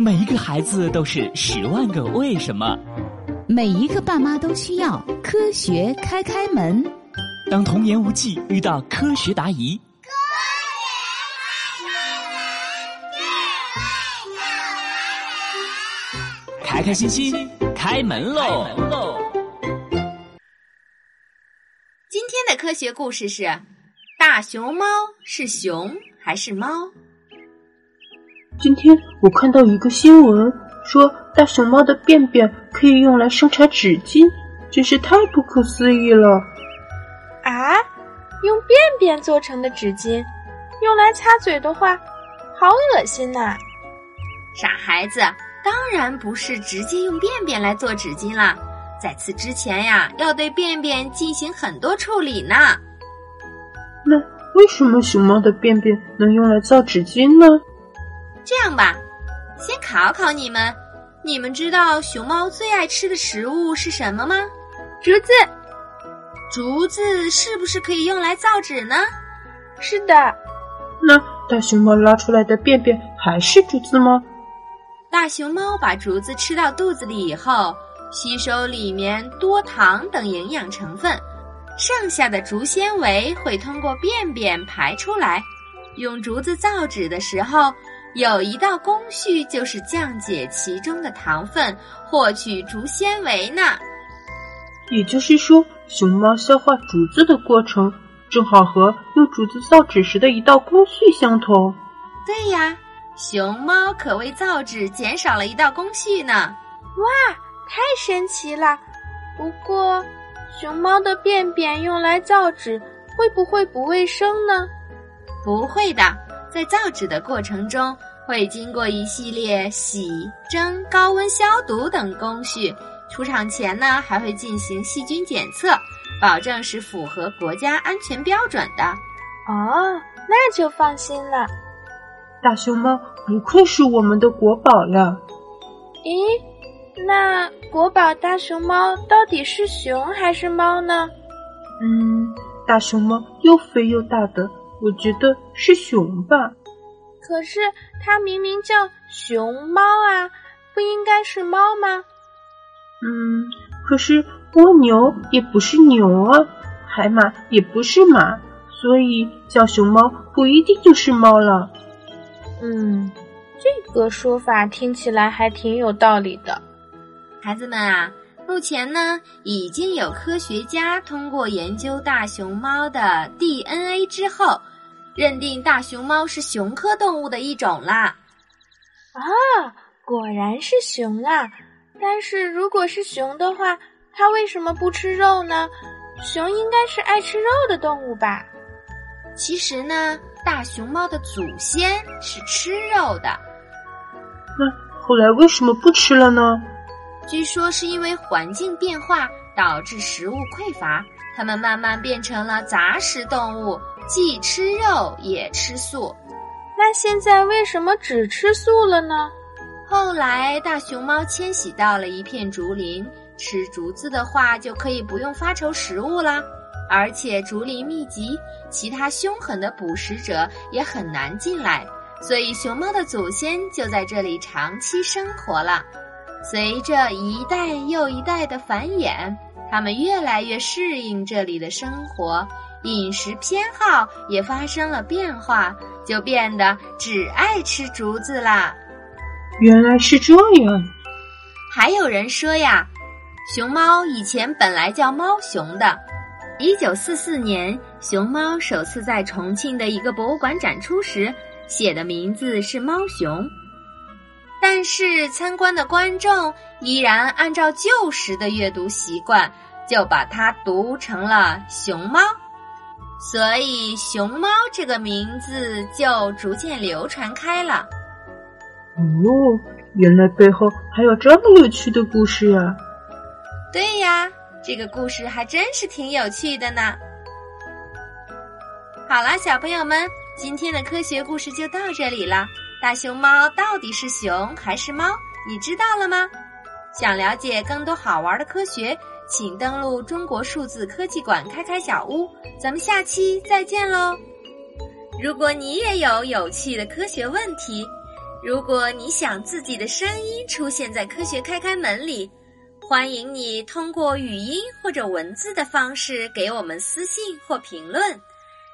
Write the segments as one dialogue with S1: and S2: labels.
S1: 每一个孩子都是十万个为什么，
S2: 每一个爸妈都需要科学开开门。
S1: 当童言无忌遇到科学答疑，
S3: 科学
S1: 开开心心开门喽！
S4: 今天的科学故事是：大熊猫是熊还是猫？
S5: 今天我看到一个新闻，说大熊猫的便便可以用来生产纸巾，真是太不可思议了！
S6: 啊，用便便做成的纸巾，用来擦嘴的话，好恶心呐！
S4: 傻孩子，当然不是直接用便便来做纸巾啦，在此之前呀，要对便便进行很多处理呢。
S5: 那为什么熊猫的便便能用来造纸巾呢？
S4: 这样吧，先考考你们，你们知道熊猫最爱吃的食物是什么吗？
S6: 竹子。
S4: 竹子是不是可以用来造纸呢？
S6: 是的。
S5: 那大熊猫拉出来的便便还是竹子吗？
S4: 大熊猫把竹子吃到肚子里以后，吸收里面多糖等营养成分，剩下的竹纤维会通过便便排出来。用竹子造纸的时候。有一道工序就是降解其中的糖分，获取竹纤维呢。
S5: 也就是说，熊猫消化竹子的过程正好和用竹子造纸时的一道工序相同。
S4: 对呀，熊猫可为造纸减少了一道工序呢。
S6: 哇，太神奇了！不过，熊猫的便便用来造纸会不会不卫生呢？
S4: 不会的。在造纸的过程中，会经过一系列洗、蒸、高温消毒等工序。出厂前呢，还会进行细菌检测，保证是符合国家安全标准的。
S6: 哦，那就放心了。
S5: 大熊猫不愧是我们的国宝呀！
S6: 咦，那国宝大熊猫到底是熊还是猫呢？
S5: 嗯，大熊猫又肥又大的。我觉得是熊吧，
S6: 可是它明明叫熊猫啊，不应该是猫吗？
S5: 嗯，可是蜗牛也不是牛啊，海马也不是马，所以叫熊猫不一定就是猫了。
S6: 嗯，这个说法听起来还挺有道理的。
S4: 孩子们啊，目前呢，已经有科学家通过研究大熊猫的 DNA 之后。认定大熊猫是熊科动物的一种啦！
S6: 啊，果然是熊啊！但是如果是熊的话，它为什么不吃肉呢？熊应该是爱吃肉的动物吧？
S4: 其实呢，大熊猫的祖先是吃肉的。
S5: 那后来为什么不吃了呢？
S4: 据说是因为环境变化导致食物匮乏，它们慢慢变成了杂食动物。既吃肉也吃素，
S6: 那现在为什么只吃素了呢？
S4: 后来大熊猫迁徙到了一片竹林，吃竹子的话就可以不用发愁食物啦。而且竹林密集，其他凶狠的捕食者也很难进来，所以熊猫的祖先就在这里长期生活了。随着一代又一代的繁衍，它们越来越适应这里的生活。饮食偏好也发生了变化，就变得只爱吃竹子啦。
S5: 原来是这样。
S4: 还有人说呀，熊猫以前本来叫猫熊的。一九四四年，熊猫首次在重庆的一个博物馆展出时，写的名字是猫熊。但是参观的观众依然按照旧时的阅读习惯，就把它读成了熊猫。所以，熊猫这个名字就逐渐流传开了。
S5: 哦，原来背后还有这么有趣的故事呀！
S4: 对呀，这个故事还真是挺有趣的呢。好了，小朋友们，今天的科学故事就到这里了。大熊猫到底是熊还是猫？你知道了吗？想了解更多好玩的科学？请登录中国数字科技馆开开小屋，咱们下期再见喽！如果你也有有趣的科学问题，如果你想自己的声音出现在《科学开开门》里，欢迎你通过语音或者文字的方式给我们私信或评论。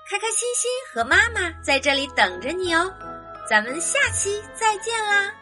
S4: 开开心心和妈妈在这里等着你哦，咱们下期再见啦！